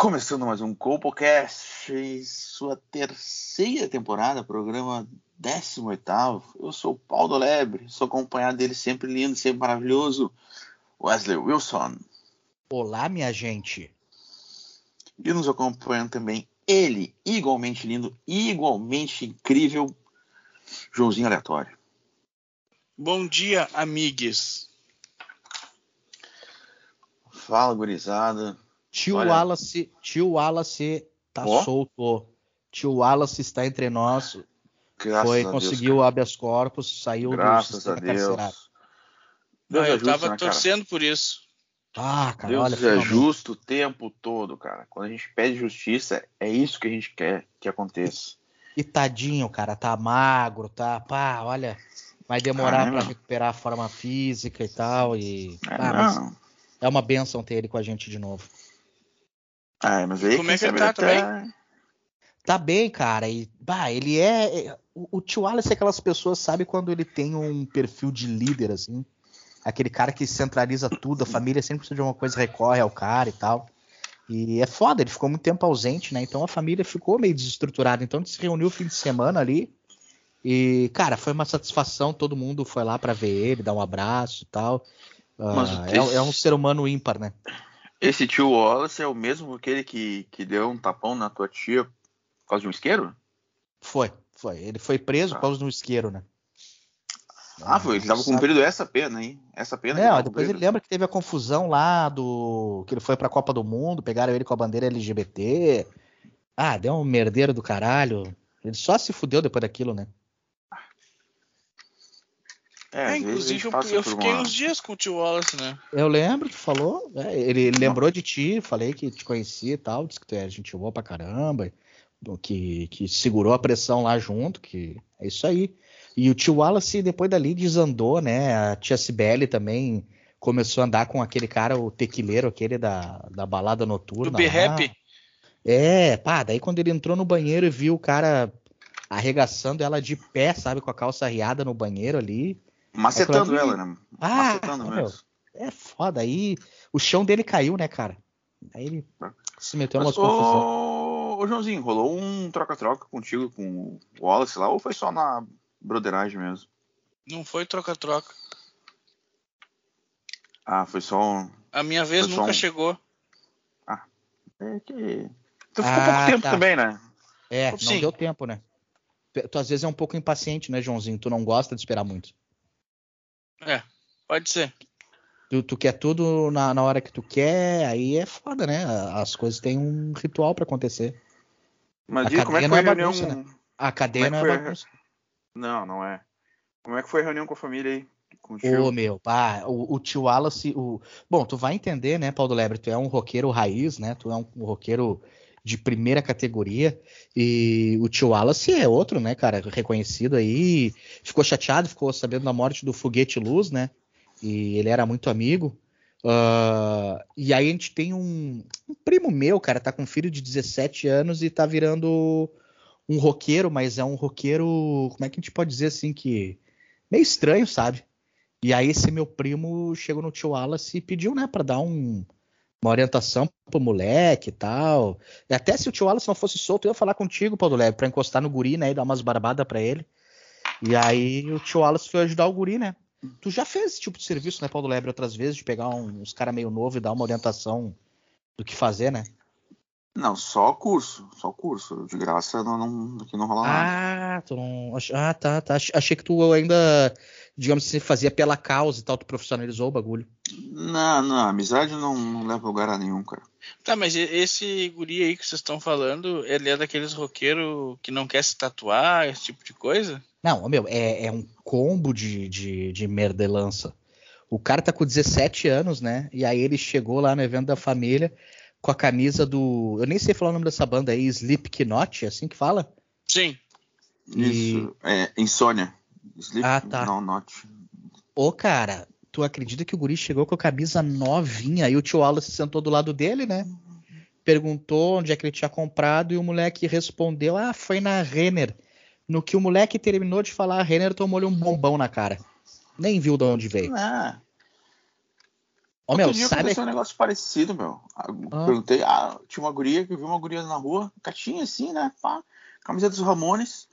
Começando mais um Compocast, em sua terceira temporada, programa 18. Eu sou o Paulo Lebre, sou acompanhado dele sempre lindo, sempre maravilhoso, Wesley Wilson. Olá, minha gente. E nos acompanhando também ele, igualmente lindo, igualmente incrível, Joãozinho Aleatório. Bom dia, amigues. Fala, gurizada. Tio Olha. Wallace, tio Wallace tá Ó. solto. Tio Wallace está entre nós. Graças Foi, a Deus, conseguiu o habeas corpus, saiu do Graças a sistema carcerário. Deus. Deus Ah, é eu justo, tava né, cara? torcendo por isso. Ah, cara, Deus olha, é finalmente. justo o tempo todo, cara. Quando a gente pede justiça, é isso que a gente quer que aconteça. E tadinho, cara, tá magro, tá, pá, olha, vai demorar Caramba. pra recuperar a forma física e tal, e É, ah, é uma benção ter ele com a gente de novo. Ah, mas aí Como é que ele sabe tá até- Tá bem, cara, e bah, ele é, é- o, o tio Wallace é aquelas pessoas, sabe quando ele tem um perfil de líder assim, aquele cara que centraliza tudo, a família sempre precisa de uma coisa recorre ao cara e tal. E é foda, ele ficou muito tempo ausente, né? Então a família ficou meio desestruturada. Então a gente se reuniu o fim de semana ali. E, cara, foi uma satisfação. Todo mundo foi lá pra ver ele, dar um abraço e tal. Mas o é, é um ser humano ímpar, né? Esse tio Wallace é o mesmo aquele que, que deu um tapão na tua tia por causa de um isqueiro? Foi, foi. Ele foi preso por causa do isqueiro, né? Ah, foi. Ele estava sabe- cumprindo essa pena aí. Essa pena Não, tava depois ele cumprindo. lembra que teve a confusão lá do. que ele foi pra Copa do Mundo, pegaram ele com a bandeira LGBT. Ah, deu um merdeiro do caralho. Ele só se fudeu depois daquilo, né? É, É, inclusive, eu, eu fiquei uma- uns dias com o tio Wallace, né? Eu lembro, tu falou. é, ele ele lembrou de ti, falei que te conhecia e tal, disse que tu é gente boa pra caramba, que, que segurou a pressão lá junto, que é isso aí. E o tio Wallace, depois dali, desandou, né? A tia Cibele também começou a andar com aquele cara, o tequileiro, aquele da, da balada noturna. Do. B-Rap. É, pá, daí quando ele entrou no banheiro e viu o cara arregaçando ela de pé, sabe, com a calça arriada no banheiro ali. Macetando ela, né? Ah, Macetando meu, mesmo. é foda. Aí o chão dele caiu, né, cara? Aí ele se meteu Mas, confusão. ô, ô, Joãozinho, rolou um troca-troca contigo com o Wallace lá ou foi só na broderagem mesmo? Não foi troca-troca. Ah, foi só um. A minha vez Foi nunca um- chegou. É que. Tu ficou Ah, pouco tempo tá. também, né? É, não Sim. deu tempo, né? Tu às vezes é um pouco impaciente, né, Joãozinho? Tu não gosta de esperar muito. É, pode ser. Tu, tu quer tudo na, na hora que tu quer, aí é foda, né? As coisas têm um ritual pra acontecer. Mas A como é que cadeia foi a não é reunião. bagunça, A cadeia Como é não que é foi? bagunça. Não, não é. Como é que foi a reunião com a família aí? Com o Ô, meu, pá, o, o tio Wallace, o... Bom, tu vai entender, né, Paulo Lebre, tu é um roqueiro raiz, né, tu é um, um roqueiro de primeira categoria, e o tio Wallace é outro, né, cara, reconhecido aí, ficou chateado, ficou sabendo da morte do Foguete Luz, né, e ele era muito amigo, Ah, e aí a gente tem um, um primo meu, cara, tá com um filho de 17 anos e tá virando um roqueiro, mas é um roqueiro, como é que a gente pode dizer assim, que meio estranho, sabe? E aí esse meu primo chegou no tio Wallace e pediu, né, pra dar um- uma orientação pro moleque e tal. E até se o tio Wallace não fosse solto, eu ia falar contigo, Paulo Leve, pra encostar no guri, né, e dar umas barbadas pra ele. E aí o tio Wallace foi ajudar o guri, né? Tu já fez esse tipo de serviço, né, Paulo Lebre, outras vezes, de pegar uns caras meio novo e dar uma orientação do que fazer, né? Não, só curso. Só curso. De graça não, não, aqui não rola nada. Ah, tu não. Ah, tá, tá. Ach- Achei que tu ainda, digamos assim, fazia pela causa e tal, tu profissionalizou o bagulho. Não, não, amizade não, não leva a lugar a nenhum, cara. Tá, mas esse guri aí que vocês estão falando, ele é daqueles roqueiros que não quer se tatuar, esse tipo de coisa? Não, meu, é, é um combo de, de, de merdelança. O cara tá com 17 anos, né? E aí ele chegou lá no evento da família. Com a camisa do. Eu nem sei falar o nome dessa banda aí, Slipknot, é assim que fala? Sim. Isso. É, insônia. Sleep, Ah, tá. Não, not. Ô, cara, tu acredita que o guri chegou com a camisa novinha aí o tio Wallace sentou do lado dele, né? Perguntou onde é que ele tinha comprado e o moleque respondeu: Ah, foi na Renner. No que o moleque terminou de falar, a Renner tomou-lhe um bombão na cara. Nem viu de onde veio. Ah, Ô, meu, dia sabe. aconteceu um negócio parecido, meu. Ah. Perguntei, ah, tinha uma guria que eu vi uma guria na rua, catinha assim, né? Pá, camiseta dos Ramones.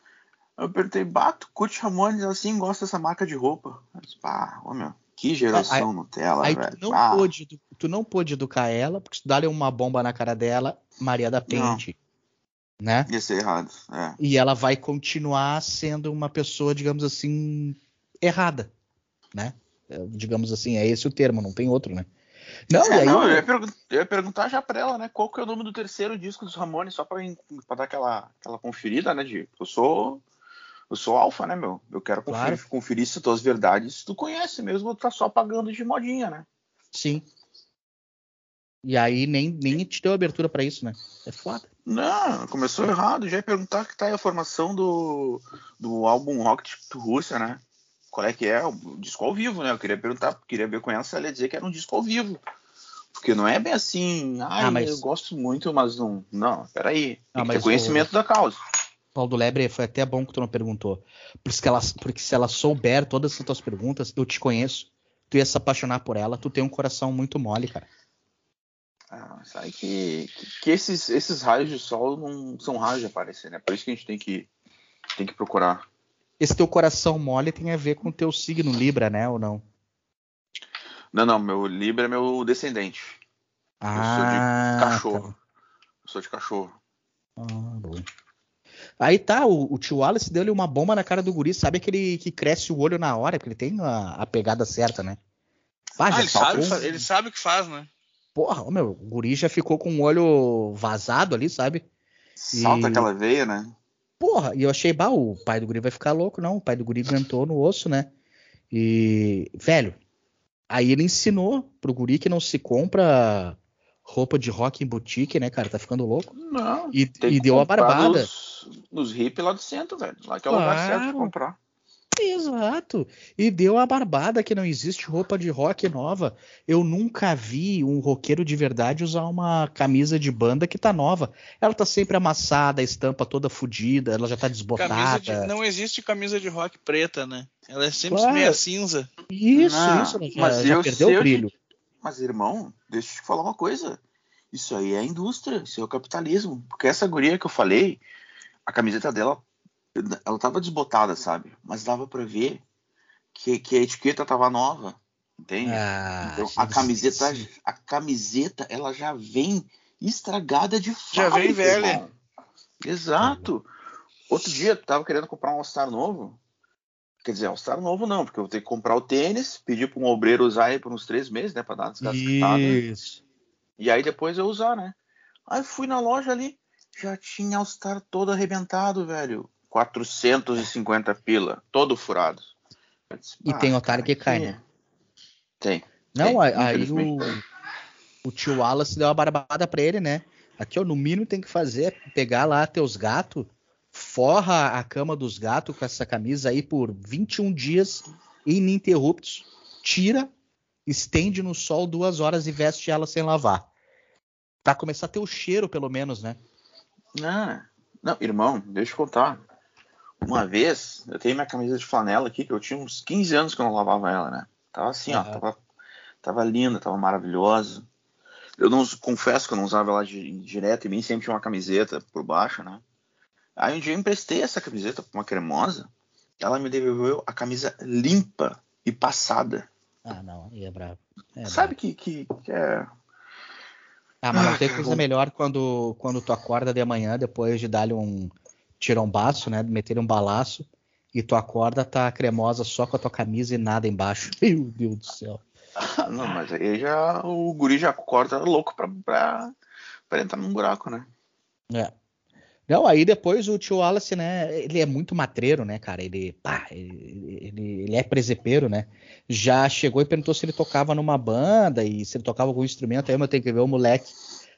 Eu perguntei, bato, curte Ramones, assim, gosta dessa marca de roupa. Eu disse, pá, ô meu, que geração Nutella, Aí velho. tu não, pôde, edu- tu não pôde educar ela, porque se dar uma bomba na cara dela, Maria da Pente. Né? ia ser errado. É. E ela vai continuar sendo uma pessoa, digamos assim, errada, né? É, Digamos assim, é esse o termo, não tem outro, né? Não, É, e aí, não, eu, ia eu ia perguntar já pra ela, né? Qual que é o nome do terceiro disco dos Ramones, só pra, pra dar aquela, aquela conferida, né? De, eu sou. Eu sou alfa, né, meu? Eu quero conferir, Claro. conferir se tuas verdades tu conhece mesmo, ou tá só pagando de modinha, né? sim. E aí nem, nem te deu abertura pra isso, né? É foda. Não, começou errado. Já ia perguntar que tá aí a formação do, do álbum Rocket to Rússia, né? Qual é que é? O disco ao vivo, né? Eu queria perguntar, queria ver com ela se ela ia dizer que era um disco ao vivo. Porque não é bem assim, Ah, mas- eu gosto muito, mas não. Não, peraí. Tem Ah, que ter conhecimento da causa. Paulo do Lebre, foi até bom que tu não perguntou. Porque, ela, porque se ela souber todas as tuas perguntas, eu te conheço. Tu ia se apaixonar por ela, tu tem um coração muito mole, cara. Ah, sabe que, que, que esses, esses raios de sol não são raios de aparecer, né? Por isso que a gente tem que, tem que procurar. Esse teu coração mole tem a ver com o teu signo Libra, né? Ou não? Não, não, meu Libra é meu descendente. Ah, cachorro. tá. Eu sou de cachorro. Ah, bom. Aí tá, o, o tio Wallace deu-lhe uma bomba na cara do guri, sabe aquele que cresce o olho na hora, porque ele tem a, a pegada certa, né? Ah, Ah, ele, sabe, um- ele sabe o que faz, né? Porra, meu, o guri já ficou com o olho vazado ali, sabe? Salta E- aquela veia, né? Porra, e eu achei, bah, o pai do guri vai ficar louco, não. O pai do guri aguentou no osso, né? E, velho, aí ele ensinou pro guri que não se compra roupa de rock em boutique, né, cara? Tá ficando louco. Não. E, e deu a barbada. Nos, nos hip lá do centro, velho. Lá que é o lugar certo de Claro. comprar. Exato. E deu a barbada que não existe roupa de rock nova. Eu nunca vi um roqueiro de verdade usar uma camisa de banda que tá nova. Ela tá sempre amassada, a estampa toda fodida, ela já tá desbotada. de- não existe camisa de rock preta, né? Ela é sempre Claro. meia cinza. Isso, Não, isso, já, mas já eu perdeu o brilho. Mas, irmão, deixa eu te falar uma coisa. Isso aí é a indústria, isso é o capitalismo. Porque essa guria que eu falei, a camiseta dela, ela tava desbotada, sabe? Mas dava pra ver que, que a etiqueta tava nova, entende? Ah, então, a camiseta, sim. a camiseta, ela já vem estragada de Já fábrica, vem velha. irmão. Exato. Outro dia eu tava querendo comprar um All-Star novo. Quer dizer, All-Star novo não, porque eu vou ter que comprar o tênis, pedir para um obreiro usar aí por uns três meses, né? Pra dar uma desgastada. Isso. E aí depois eu usar, né? Aí fui na loja ali, já tinha All-Star todo arrebentado, velho. 450 pila, todo furado. Disse, E "Ah, tem otário que cai, né? Tem. Não, Tem, aí o, o tio Wallace deu uma barbada pra ele, né? Aqui, ó, no mínimo tem que fazer é pegar lá teus gatos, forra a cama dos gatos com essa camisa aí por 21 dias ininterruptos, tira, estende no sol duas horas e veste ela sem lavar. Pra começar a ter o cheiro, pelo menos, né? Não, não, irmão, deixa eu contar. Uma vez, eu tenho minha camisa de flanela aqui, que eu tinha uns 15 anos que eu não lavava ela, né? Tava assim, ó, Aham. tava, tava linda, tava maravilhosa. Eu não confesso que eu não usava ela di- direto, e mim sempre tinha uma camiseta por baixo, né? Aí um dia eu emprestei essa camiseta pra uma cremosa, ela me devolveu a camisa limpa e passada. Ah, não, aí é brabo. É Sabe que, que, que é. Ah, mas não Ah, tem cara, coisa melhor quando, quando tu acorda de manhã, depois de dar-lhe um tirombaço, né? Meter um balaço, e tu acorda, tá cremosa só com a tua camisa e nada embaixo. Meu Deus do céu. Ah, Não, mas aí já o guri já acorda louco pra, pra, pra entrar num buraco, né? É. Não, aí depois o tio Wallace, né? Ele é muito matreiro, né, cara? Ele, pá, ele, ele, ele é presepeiro, né? Já chegou e perguntou se ele tocava numa banda e se ele tocava algum instrumento. Aí eu tenho que ver o moleque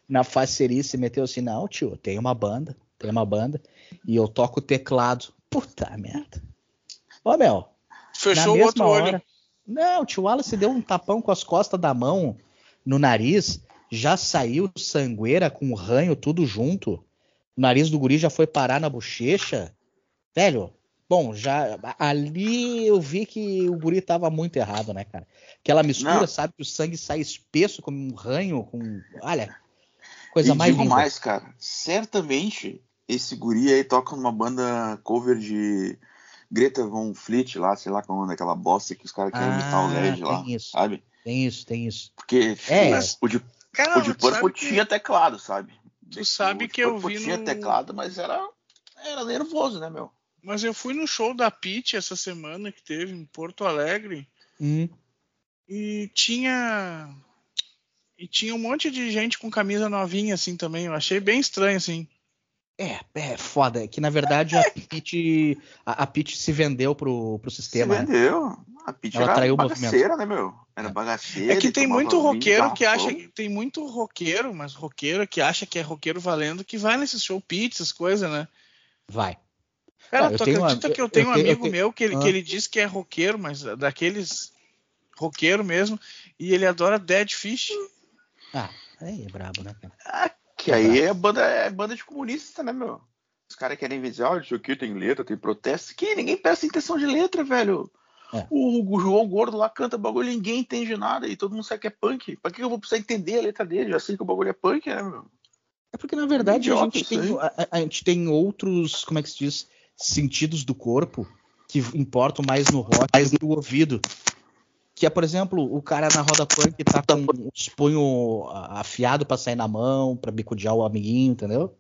na facerice meteu assim, não, tio, tem uma banda, tem uma banda, e eu toco teclado. Puta merda. Ô, meu. Fechou o outro hora, olho. Não, o tio Wallace deu um tapão com as costas da mão no nariz, já saiu sangueira com o ranho tudo junto. O nariz do guri já foi parar na bochecha. Velho, bom, já ali eu vi que o guri tava muito errado, né, cara? Aquela mistura, Não. sabe, que o sangue sai espesso como um ranho, com, olha, coisa e mais digo linda. mais, cara. Certamente esse guri aí toca numa banda cover de Greta Von Fleet lá, sei lá como é daquela bosta que os caras querem imitar o Ah, LED lá, tem isso. sabe? Tem isso, tem isso. Porque É. mas o de, Cara, o de Purple sabe que- tinha teclado, sabe? Tu sabe O que eu vi tinha no- teclado, mas era, era nervoso, né, meu? Mas eu fui no show da Pitty essa semana que teve em Porto Alegre Hum, e tinha e tinha um monte de gente com camisa novinha assim também. Eu achei bem estranho assim. É, é foda. É que na verdade a Pete, a, a se vendeu pro, pro sistema. Se né? vendeu. A Pitty Ela era traiu o bagaceira, né, meu? Era bagaceira. É que tem muito roqueiro que acha tem muito roqueiro, mas roqueiro que acha que é roqueiro valendo que vai nesse show Pitty, essas coisas, né? Vai. Cara, Ah, eu tu tenho uma- acredita que eu eu tenho um tenho- eu amigo tenho- meu que ele, Ah. que ele diz que é roqueiro, mas daqueles roqueiro mesmo, e ele adora Dead Fish. Ah, aí é brabo, né, cara? Ah, que aí é banda, é banda de comunista, né, meu? Os caras querem dizer, olha, isso aqui tem letra, tem protesto. Que ninguém presta intenção de letra, velho. É. O, o João Gordo lá canta bagulho, ninguém entende nada e todo mundo sabe que é punk. Pra que eu vou precisar entender a letra dele? Já sei que o bagulho é punk, né, meu? É porque, na verdade, a Idiota gente, isso tem, a, a- a gente tem outros, como é que se diz, sentidos do corpo que importam mais no rock do que o ouvido. Que é, por exemplo, o cara na roda punk tá com os punhos afiados pra sair na mão, pra bicudear o amiguinho, entendeu?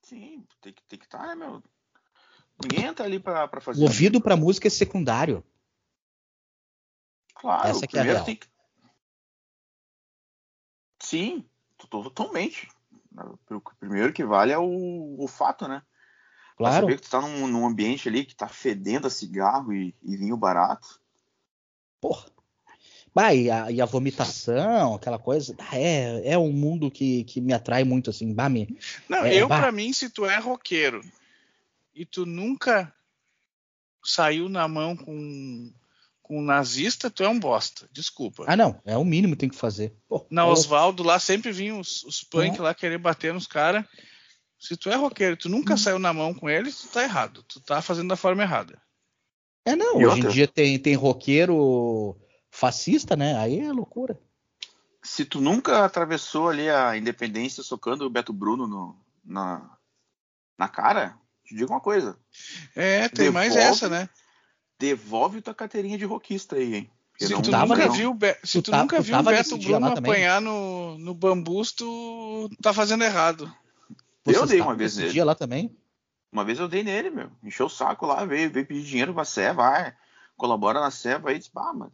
Sim, tem que tem estar, né, meu? Ninguém entra ali pra, pra fazer. O ouvido pra música é secundário. Claro, Essa que é a primeiro real. tem que. Sim, to- totalmente. O primeiro que vale é o, o fato, né? Claro. saber que tu tá num, num ambiente ali que tá fedendo a cigarro e, e vinho barato. Porra. Bah, e a, e a vomitação, aquela coisa, é, é um mundo que, que me atrai muito, assim, bah, me, Não, É, eu bah. pra mim, se tu é roqueiro e tu nunca saiu na mão com, com um nazista, tu é um bosta. Desculpa. Ah, não, é o mínimo que tem que fazer. Pô, Na eu- Osvaldo lá sempre vinham os, os punk Uhum. lá querer bater nos caras. Se tu é roqueiro e tu nunca Uhum. saiu na mão com eles, tu tá errado. Tu tá fazendo da forma errada. É, não, E hoje em outra? dia tem, tem roqueiro fascista, né? Aí é loucura. Se tu nunca atravessou ali a independência socando o Beto Bruno no- na, na cara, te digo uma coisa. É, tem mais Devolve. essa, né? Devolve tua carteirinha de roquista aí, hein? Se tu tava nunca viu, se tu tu tá- nunca tu viu o Beto Bruno apanhar no, no bambus, tu tá fazendo errado. Eu Vocês dei estavam uma vez nele. dia lá também. Uma vez eu dei nele, meu. Encheu o saco lá, veio, veio pedir dinheiro pra Sé, vai, colabora na Sé, aí disse, ah, mano,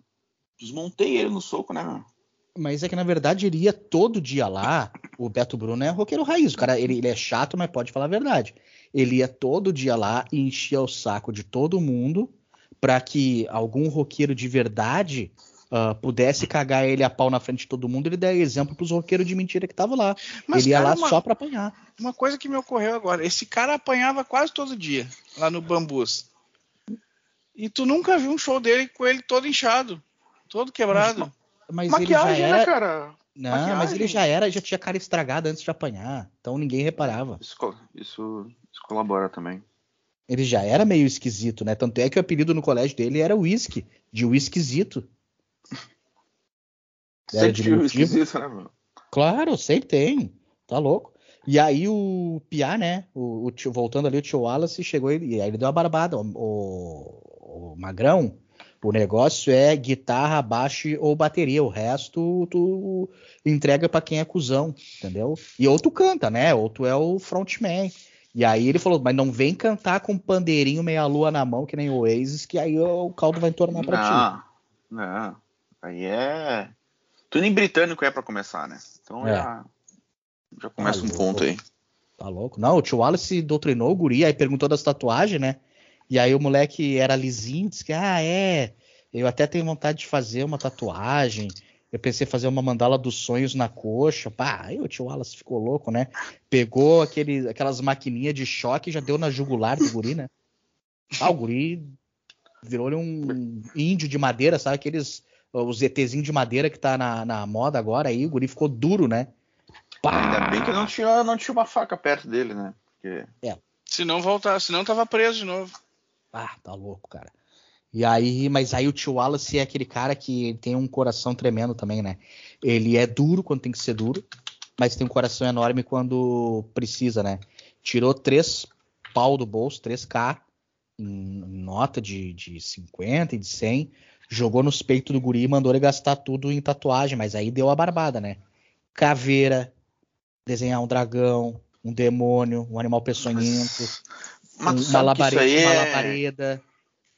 desmontei ele no soco, né, meu? Mas é que na verdade ele ia todo dia lá. O Beto Bruno é roqueiro raiz. O cara, ele, ele é chato, mas pode falar a verdade. Ele ia todo dia lá e enchia o saco de todo mundo pra que algum roqueiro de verdade ah, pudesse cagar ele a pau na frente de todo mundo. Ele der exemplo pros roqueiros de mentira que estavam lá. Mas, ele ia cara, lá uma- só pra apanhar. Uma coisa que me ocorreu agora, esse cara apanhava quase todo dia lá no Bambus. E tu nunca viu um show dele com ele todo inchado, todo quebrado. Mas Maquiagem, ele já era. né, cara? Não, mas Maquiagem. ele já era, já tinha cara estragada antes de apanhar. Então ninguém reparava. Isso, isso, isso colabora também. Ele já era meio esquisito, né? Tanto é que o apelido no colégio dele era whisky, de whiskyzito. Era Sempre tive esquisito, né, meu? Claro, sempre tem. Tá louco. E aí o Piá, né? O, o tio- voltando ali, o tio Wallace chegou e, e aí ele deu uma barbada. O, o- o Magrão, o negócio é guitarra, baixo ou bateria. O resto tu entrega pra quem é cuzão, entendeu? E ou tu canta, né? Ou tu é o frontman. E aí ele falou, mas não vem cantar com pandeirinho meia-lua na mão, que nem o Oasis, que aí o caldo vai entornar pra ti. Não, não. Aí é. Tudo em britânico é pra começar, né? Então É. já, já começa Ah, um louco. ponto aí. Tá louco? Não, o tio Wallace doutrinou o guri, aí perguntou das tatuagens, né? E aí o moleque era lisinho, disse que, ah, é, eu até tenho vontade de fazer uma tatuagem, Eu pensei em fazer uma mandala dos sonhos na coxa. Pá, aí o tio Wallace ficou louco, né? Pegou aquele, aquelas maquininhas de choque e já deu na jugular do guri, né? Ah, o guri virou um índio de madeira, sabe? Aqueles. Os ETzinhos de madeira que tá na, na moda agora aí, o guri ficou duro, né? Pá! Ainda bem que não tinha, não tinha uma faca perto dele, né? Porque... É. Se não voltar, se não tava preso de novo. Ah, tá louco, cara. E aí, mas aí o tio Wallace é aquele cara que tem um coração tremendo também, né? Ele é duro quando tem que ser duro, mas tem um coração enorme quando precisa, né? Tirou três pau do bolso, 3K, em nota de, de 50 e de 100, jogou nos peitos do guri e mandou ele gastar tudo em tatuagem, mas aí deu a barbada, né? Caveira, desenhar um dragão, um demônio, um animal peçonhento, mas, uma, labareda, é... uma labareda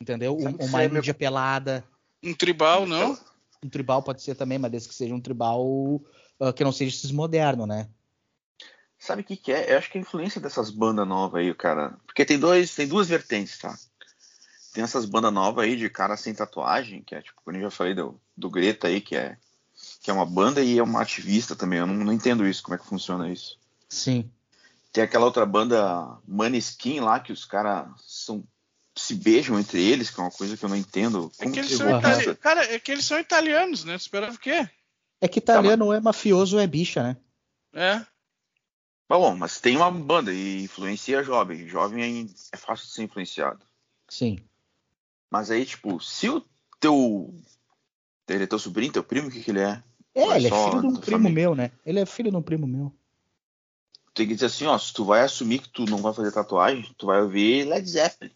Entendeu? Um, uma índia meu... pelada. Um tribal, não? Um tribal pode ser também, mas desde que seja um tribal uh, que não seja esses moderno, né? Sabe o que, que é? Eu acho que é a influência dessas bandas novas aí, cara. Porque tem, dois, tem duas vertentes, tá? Tem essas bandas novas aí de cara sem tatuagem, que é tipo, como eu já falei do, do Greta aí, que é, que é uma banda e é uma ativista também. Eu não, não entendo isso, como é que funciona isso. Sim. Tem aquela outra banda Maneskin lá, que os caras são se beijam entre eles, que é uma coisa que eu não entendo. É que eles são itali... Cara, é que eles são italianos, né? Esperava o quê? É que italiano tá, mas... é mafioso é bicha, né? É. Tá bom, mas tem uma banda e influencia jovem. Jovem é fácil de ser influenciado. Sim. Mas aí, tipo, se o teu. Ele é teu sobrinho, teu primo, o que, que ele é? É, ele é filho de um primo família? meu, né? Ele é filho de um primo meu. Tem que dizer assim, ó, se tu vai assumir que tu não vai fazer tatuagem, tu vai ouvir Led Zeppelin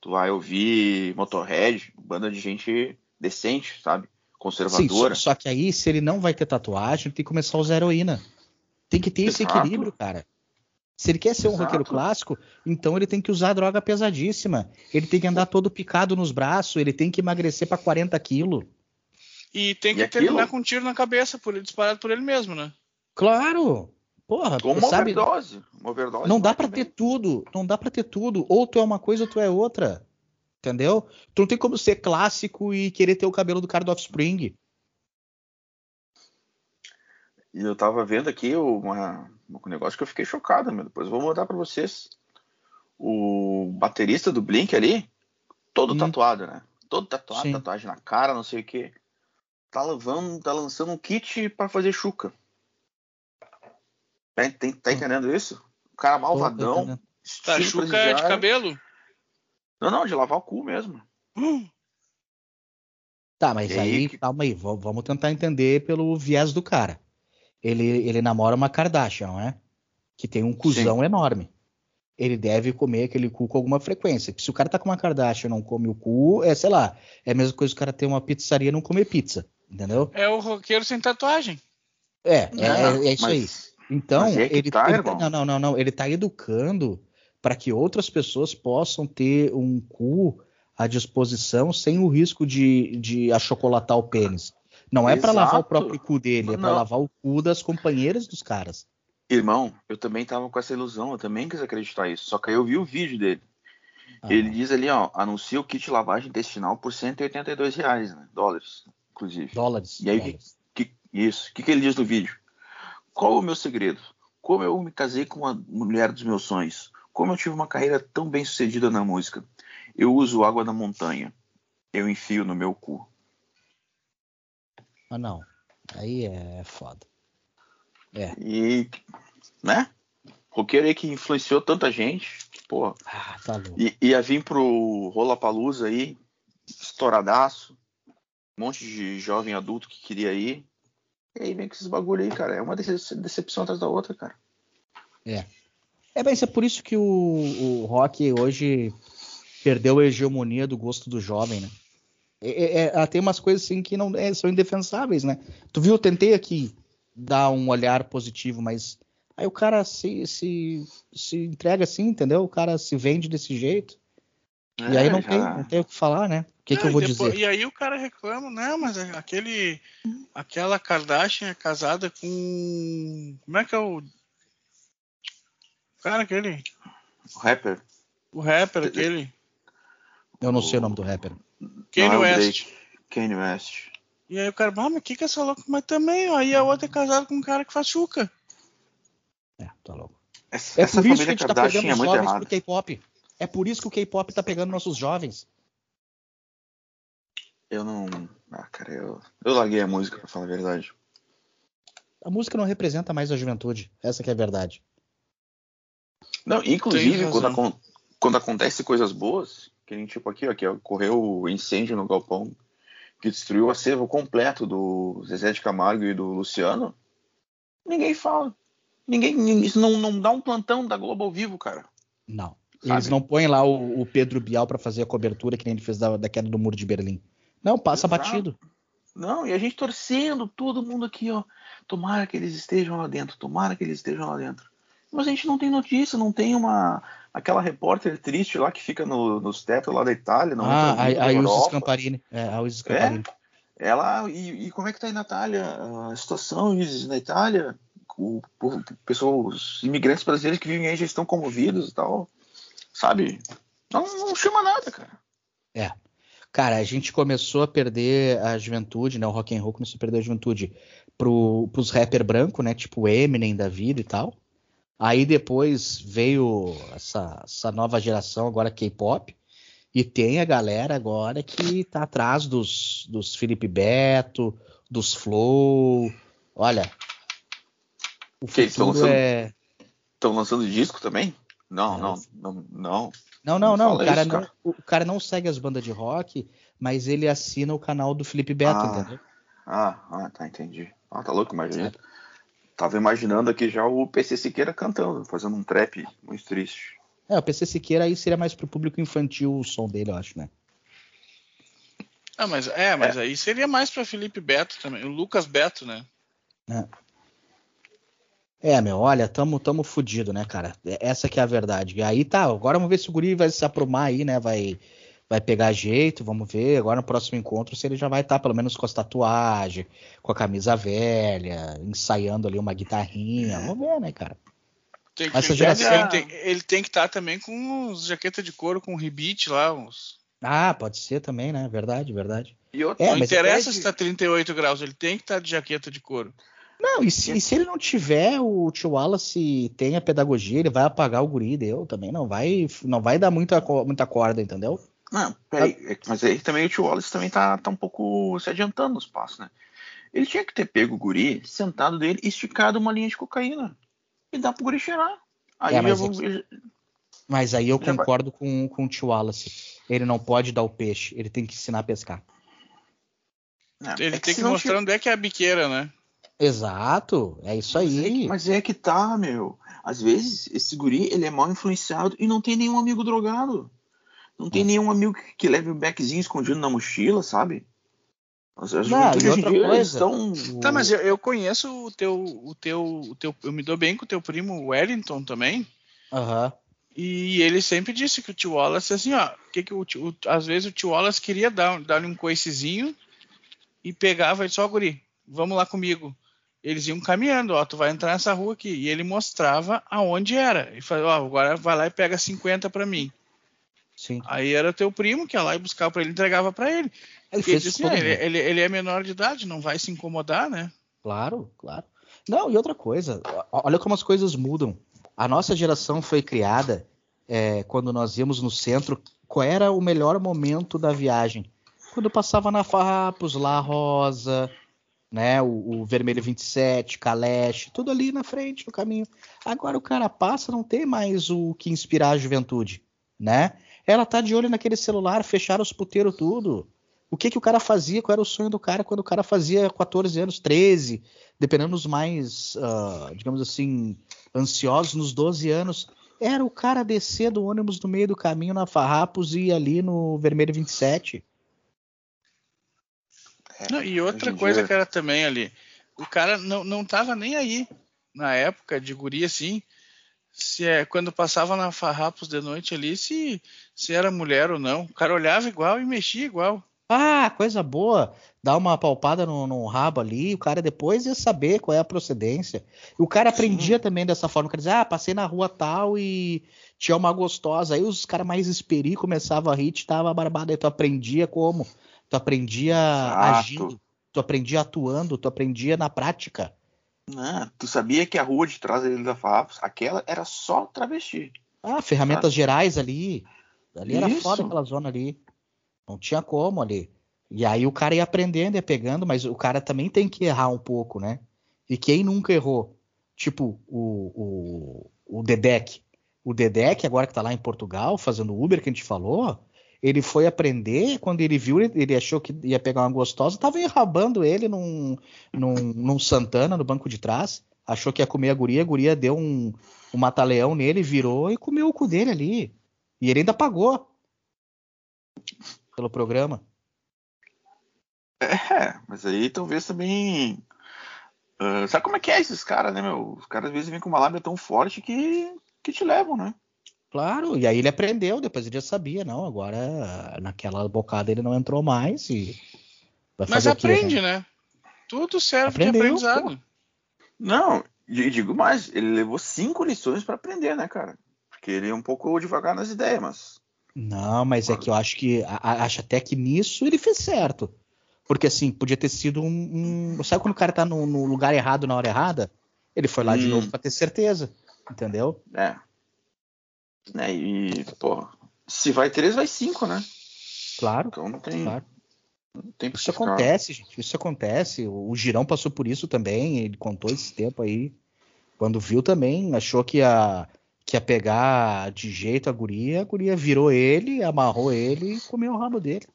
tu vai ouvir Motorhead, banda de gente decente, sabe? Conservadora. Sim, só, só, que aí, se ele não vai ter tatuagem, tem que começar a usar heroína. Tem que ter Exato. esse equilíbrio, cara. Se ele quer ser um Exato. roqueiro clássico, então ele tem que usar droga pesadíssima. Ele tem que andar todo picado nos braços, ele tem que emagrecer para 40 quilos. E tem que e terminar aquilo? com um tiro na cabeça, por ele, disparado por ele mesmo, né? Claro! Porra, uma sabe? overdose. Uma overdose não dá para ter tudo. Não dá para ter tudo. Ou tu é uma coisa ou tu é outra. Entendeu? Tu não tem como ser clássico e querer ter o cabelo do cara do Offspring. E eu tava vendo aqui uma, um negócio que eu fiquei chocado, meu. Depois eu vou mandar para vocês. O baterista do Blink ali, todo hum. tatuado, né? Todo tatuado, Sim. tatuagem na cara, não sei o que. Tá, levando, tá lançando um kit para fazer chuca. Tá, tem, tá entendendo isso? O cara malvadão. Tá, chuca é de cabelo? Não, não, de lavar o cu mesmo. Hum. Tá, mas aí, aí que... calma aí, vamos tentar entender pelo viés do cara. Ele, ele namora uma Kardashian, não é? Que tem um cuzão Sim. enorme. Ele deve comer aquele cu com alguma frequência. Se o cara tá com uma Kardashian e não come o cu, é, sei lá, é a mesma coisa que o cara ter uma pizzaria e não comer pizza. Entendeu? É o roqueiro sem tatuagem. É, é, é, é isso mas... aí. Então, é ele, tá, ele não, não, não, não, ele está educando para que outras pessoas possam ter um cu à disposição sem o risco de, de achocolatar o pênis. Não é para lavar o próprio cu dele, é para lavar o cu das companheiras dos caras. Irmão, eu também tava com essa ilusão, eu também quis acreditar isso. Só que aí eu vi o vídeo dele. Ah. Ele diz ali, ó, anuncia o kit lavagem intestinal por 182 reais, né? Dólares, inclusive. Dólares. E aí, dólares. Que, isso. O que, que ele diz no vídeo? Qual o meu segredo? Como eu me casei com a mulher dos meus sonhos? Como eu tive uma carreira tão bem sucedida na música? Eu uso água da montanha. Eu enfio no meu cu. Ah, não. Aí é foda. É. E, né? Roqueiro aí que influenciou tanta gente. Pô. Ah, tá louco. I, ia vir pro Rola Palusa aí, estouradaço. Um monte de jovem adulto que queria ir. E aí vem com esses bagulho aí, cara. É uma decepção atrás da outra, cara. É. É, mas é por isso que o, o rock hoje perdeu a hegemonia do gosto do jovem, né? É, é, é tem umas coisas assim que não é, são indefensáveis, né? Tu viu, eu tentei aqui dar um olhar positivo, mas aí o cara se, se, se entrega assim, entendeu? O cara se vende desse jeito. e aí é, não, já... tem, não tem o que falar, né? que, que eu vou depois, dizer? E aí o cara reclama, não, mas é aquele. Aquela Kardashian é casada com. Como é que é o. Cara, aquele. O rapper. O rapper, aquele. Eu não sei o nome do rapper. Kanye é West. Kanye West. E aí o cara, ah, mas o que que é essa louca? Mas também, ó, aí a outra é casada com um cara que faz chuca. É, tá louco. Essa, É essa por isso que a gente tá pegando é os muito jovens pro K-pop. É por isso que o K-pop tá pegando nossos jovens. Eu não. Ah, cara, eu, eu larguei a música, pra falar a verdade. A música não representa mais a juventude. Essa que é a verdade. Não, inclusive, quando, quando acontece coisas boas, que nem tipo aqui, ó, que ocorreu o incêndio no galpão que destruiu o acervo completo do Zezé de Camargo e do Luciano, ninguém fala. Ninguém, isso não, não dá um plantão da Globo ao vivo, cara. Não. Sabe? Eles não põem lá o, o Pedro Bial pra fazer a cobertura que nem ele fez da, da queda do muro de Berlim. Não, passa Exato. batido. Não, e a gente torcendo, todo mundo aqui, ó. Tomara que eles estejam lá dentro, tomara que eles estejam lá dentro. Mas a gente não tem notícia, não tem uma. aquela repórter triste lá que fica no- nos tetos lá da Itália, não ah, a, a Europa. Scamparini. É, a Ilse Scamparini. Ela. E, e como é que tá aí na Itália? A situação Isis, na Itália? O, o pessoal, os imigrantes brasileiros que vivem aí já estão comovidos e tal. Sabe? Não, não chama nada, cara. Cara, a gente começou a perder a juventude, né? O rock and roll começou a perder a juventude pro, pros rapper branco, né? Tipo Eminem da vida e tal. Aí depois veio essa, essa nova geração, agora K-pop. E tem a galera agora que tá atrás dos, dos Felipe Beto, dos Flow. Olha, o Que eles tão futuro lançando- é... Estão lançando disco também? Não, Não. não, não, não. Não, não, Não não. O cara isso, não, cara. o cara não segue as bandas de rock, mas ele assina o canal do Felipe Beto, Ah. entendeu? Ah, ah, tá, entendi. Ah, tá louco, imagina. Tava imaginando aqui já o PC Siqueira cantando, fazendo um trap muito triste. É, o PC Siqueira aí seria mais pro público infantil o som dele, eu acho, né? Ah, mas é, mas aí seria mais pra Felipe Beto também. O Lucas Beto, né? É, meu, olha, tamo, tamo fudido, né, cara? É- Essa que é a verdade. E aí tá, agora vamos ver se o Guri vai se aprumar aí, né? Vai, vai pegar jeito, vamos ver. Agora no próximo encontro se ele já vai estar pelo menos com as tatuagens, com a camisa velha, ensaiando ali uma guitarrinha. Vamos ver, né, cara? Tem Essa ele, geração- tem, tem- ele tem que estar também com os jaqueta de couro com rebite lá. Uns... Ah, pode ser também, né? Verdade, verdade. E outra, É, não interessa pede- se tá 38 graus, ele tem que estar de jaqueta de couro. Não, e se, e se ele não tiver, o tio Wallace tem a pedagogia, ele vai apagar o guri, deu também. Não vai, não vai dar muita, muita corda, entendeu? Não, peraí, é mas aí também o tio Wallace também tá, tá um pouco se adiantando nos passos, né? Ele tinha que ter pego o guri, sentado dele, e esticado uma linha de cocaína. E dá pro guri cheirar. Aí É, mas vou. é que- Mas aí eu Já vai. concordo com, com o tio Wallace. Ele não pode dar o peixe, ele tem que ensinar a pescar. É, Ele é tem que mostrar onde é que é a biqueira, né? Exato, é isso Mas é, que, aí. mas é que tá, meu. Às vezes, esse guri, ele é mal influenciado e não tem nenhum amigo drogado. Não tem nenhum amigo que, que leve o beckzinho escondido na mochila, sabe? As, as Não, juventude e hoje em dia coisa, estão... Tá, mas eu, eu conheço o teu, o teu, o teu, eu me dou bem com o teu primo Wellington também. Aham. E ele sempre disse que o tio Wallace, assim, ó, que que o tio- o- às vezes o tio Wallace queria dar, dar-lhe um coicezinho e pegava ele só, guri, vamos lá comigo. Eles iam caminhando, ó, tu vai entrar nessa rua aqui. E ele mostrava aonde era. E falou, ó, agora vai lá e pega 50 pra mim. Sim. Aí era teu primo que ia lá e buscava pra ele, entregava pra ele. Ele ele fez disse isso todo ah, ele, mundo. ele, ele é menor de idade, não vai se incomodar, né? Claro, claro. Não, e outra coisa, olha como as coisas mudam. A nossa geração foi criada é, quando nós íamos no centro. Qual era o melhor momento da viagem? Quando passava na Farrapos, lá Rosa, né? O, o Vermelho 27, Caleche, tudo ali na frente, no caminho. Agora o cara passa, não tem mais o que inspirar a juventude, né? Ela tá de olho naquele celular, fecharam os puteiros tudo. O que que o cara fazia? Qual era o sonho do cara quando o cara fazia 14 anos, 13, dependendo dos mais, ah, digamos assim, ansiosos nos 12 anos? Era o cara descer do ônibus no meio do caminho na Farrapos e ir ali no Vermelho 27. Não, e outra coisa que era também ali, o cara não, não tava nem aí na época de guri assim, se é quando passava na Farrapos de noite ali, se, se era mulher ou não. O cara olhava igual e mexia igual. Ah, coisa boa. Dá uma palpada no, no rabo ali, o cara depois ia saber qual é a procedência. E o cara aprendia também dessa forma, quer dizer, ah, passei na rua tal e tinha uma gostosa. Aí os caras mais esperi começavam a rir, tava barbado. Aí tu aprendia como? Tu aprendia Exato. agindo. Tu aprendia atuando, tu aprendia na prática. Não, tu sabia que a rua de trás da Ilha Farrapos, aquela era só travesti. Ah, ferramentas Ah. gerais ali. Ali era Isso. foda aquela zona ali. Não tinha como ali. E aí o cara ia aprendendo, ia pegando, mas o cara também tem que errar um pouco, né? E quem nunca errou? Tipo, o, o, o Dedek. O Dedek, agora que tá lá em Portugal, fazendo Uber, que a gente falou, ele foi aprender, quando ele viu, ele, ele achou que ia pegar uma gostosa, tava enrabando ele num, num, num Santana, no banco de trás, achou que ia comer a guria, a guria deu um, um mata-leão nele, virou e comeu o cu dele ali. E ele ainda pagou pelo programa. É, mas aí talvez também. ah, sabe como é que é esses caras, né, meu? Os caras às vezes vêm com uma lábia tão forte que, que te levam, né? Claro, e aí ele aprendeu, depois ele já sabia, não, agora naquela bocada ele não entrou mais e vai Mas fazer o quê, aprende, né? né? Tudo serve Aprendeu, de aprendizado. Não, e digo mais, ele levou cinco lições pra aprender, né, cara? Porque ele é um pouco devagar nas ideias, mas. Não, mas é que eu acho que a- acho até que nisso ele fez certo. Porque assim, podia ter sido um. um- Sabe quando o cara tá no, no lugar errado na hora errada? Ele foi lá de Hum. novo pra ter certeza. Entendeu? É. Né, e, pô, se vai três, vai cinco, né? Claro, Então não tem, claro. não tem Isso ficar- acontece, gente. Isso acontece. O, Girão passou por isso também. Ele contou esse tempo aí. Quando viu também, achou que ia, que ia pegar de jeito a guria. A guria virou ele, amarrou ele e comeu o rabo dele.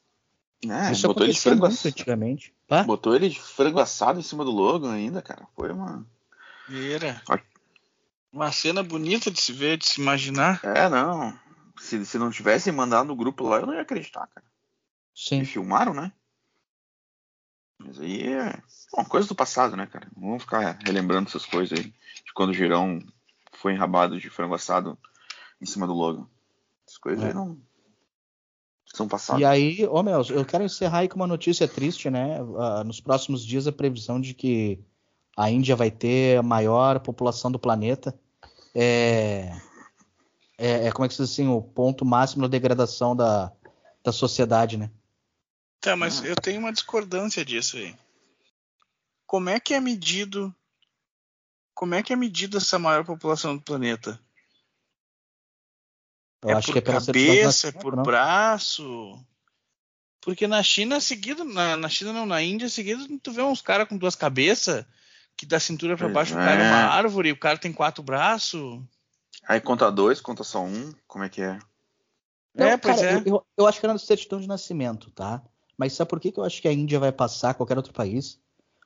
É, isso botou ele, de frango muito ass- antigamente. Tá? botou ele de frango assado em cima do Logan ainda, cara. Foi uma. Vira. Uma cena bonita de se ver, de se imaginar. É, não. Se, se não tivessem mandado no grupo lá, eu não ia acreditar, cara. Sim. E filmaram, né? Mas aí é bom, coisa do passado, né, cara? Não vamos ficar relembrando essas coisas aí. De quando o Girão foi enrabado de frango assado em cima do Logan. Essas coisas É. aí não. São passadas. E aí, ô meu, eu quero encerrar aí com uma notícia triste, né? Ah, nos próximos dias a previsão de que a Índia vai ter a maior população do planeta. É, é, é como é que se diz assim, o ponto máximo da degradação da, da sociedade, né? Tá, mas eu tenho uma discordância disso aí. Como é que é medido. Como é que é medida essa maior população do planeta? Eu é acho por que é cabeça, é por não? braço. Porque na China, seguido, na, na China não, na Índia, seguido, tu vê uns caras com duas cabeças, que da cintura pra Pois baixo é. é uma árvore, o cara tem quatro braços. Aí conta dois, conta só um. Como é que é? Não, é, pois cara, é. Eu, eu- acho que era na certidão de nascimento, tá? Mas sabe por que, que eu acho que a Índia vai passar qualquer outro país?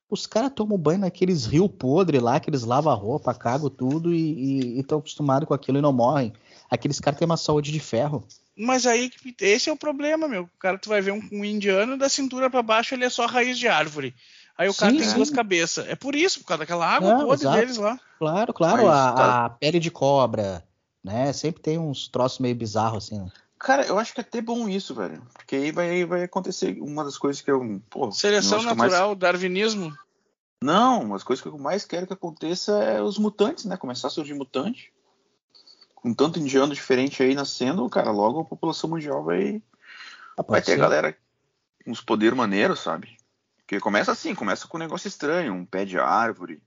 Os caras tomam banho naqueles rios podres lá, que eles lavam a roupa, cagam tudo e estão acostumados com aquilo e não morrem. Aqueles caras têm uma saúde de ferro. Mas aí, que- esse é o problema, meu. O cara, tu vai ver um, um indiano da cintura pra baixo, ele é só raiz de árvore. Aí o cara Sim, tem sim. duas cabeças. É por isso, por causa daquela água Não, podre exato. deles lá. Claro, claro, Mas a, tá- a pele de cobra, né? Sempre tem uns troços meio bizarros assim, né? Cara, eu acho que é até bom isso, velho. Porque aí vai, vai acontecer uma das coisas que eu. Pô, Seleção eu mais- natural, darwinismo. Não, uma das coisas que eu mais quero que aconteça é os mutantes, né? Começar a surgir mutante. Com tanto indiano diferente aí nascendo, cara, logo a população mundial vai, Ah, vai ter ser. galera com uns poderes maneiros, sabe? Porque começa assim, começa com um negócio estranho, um pé de árvore,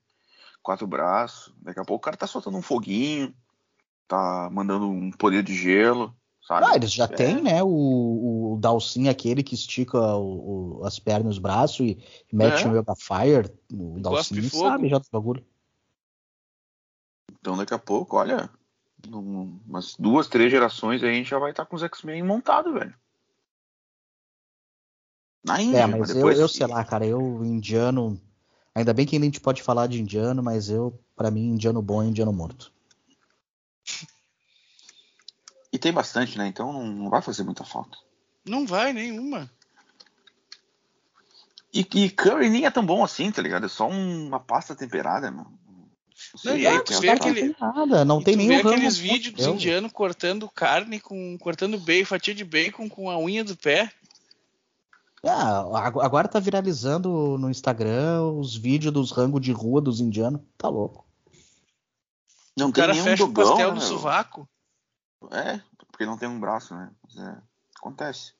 quatro braços. Daqui a pouco o cara tá soltando um foguinho, tá mandando um poder de gelo, sabe? Ah, eles já É. têm, né? O, o Dalsin, aquele que estica o- o- as pernas e os braços e mete É. no Yoga Fire. O Dalsin fogo. sabe já do bagulho. Então daqui a pouco, olha, num- umas duas, três gerações aí a gente já vai estar com os X-Men montados, velho. Na Índia, É, mas eu, depois. eu sei lá, cara, eu indiano. Ainda bem que a gente pode falar de indiano, mas eu, pra mim, indiano bom é indiano morto. E tem bastante, né? Então não, vai fazer muita falta. Não vai nenhuma. E, e curry nem é tão bom assim, tá ligado? É só uma pasta temperada, mano. Não, e aí tu tem vê outra- aquele- Não tem nada, não E tem ramo. aqueles vídeos dos indianos cortando carne com. cortando bacon, fatia de bacon com a unha do pé. Ah, ag- agora tá viralizando no Instagram os vídeos dos rangos de rua dos indianos. Tá louco. Não O tem cara nenhum fecha o dogão, pastel né, no sovaco. É, porque não tem um braço, né? Mas é, acontece.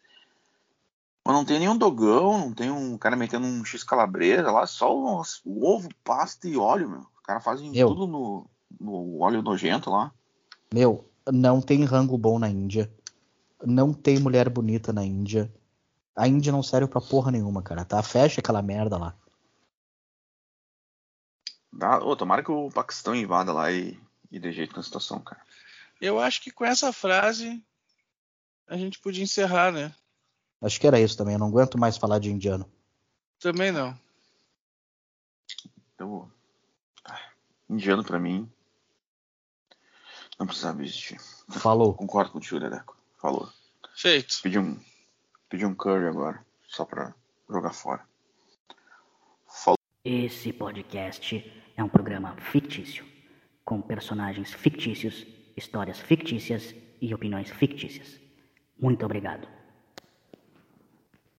Mas não tem nenhum dogão, não tem um cara metendo um X calabresa lá, só o, o ovo, pasta e óleo, meu. Os caras fazem Meu. tudo no, no óleo nojento lá. Meu, não tem rango bom na Índia. Não tem mulher bonita na Índia. A Índia não serve pra porra nenhuma, cara, tá? Fecha aquela merda lá. Dá, ô, tomara que o Paquistão invada lá e, e dê jeito na situação, cara. Eu acho que com essa frase a gente podia encerrar, né? Acho que era isso também. Eu não aguento mais falar de indiano. Também não. Eu, ah, indiano pra mim não precisava existir. Falou. Concordo contigo, Ledeco. Falou. Feito. Pedi um, pedi um curry agora, só pra jogar fora. Falou. Esse podcast é um programa fictício, com personagens fictícios, histórias fictícias e opiniões fictícias. Muito obrigado.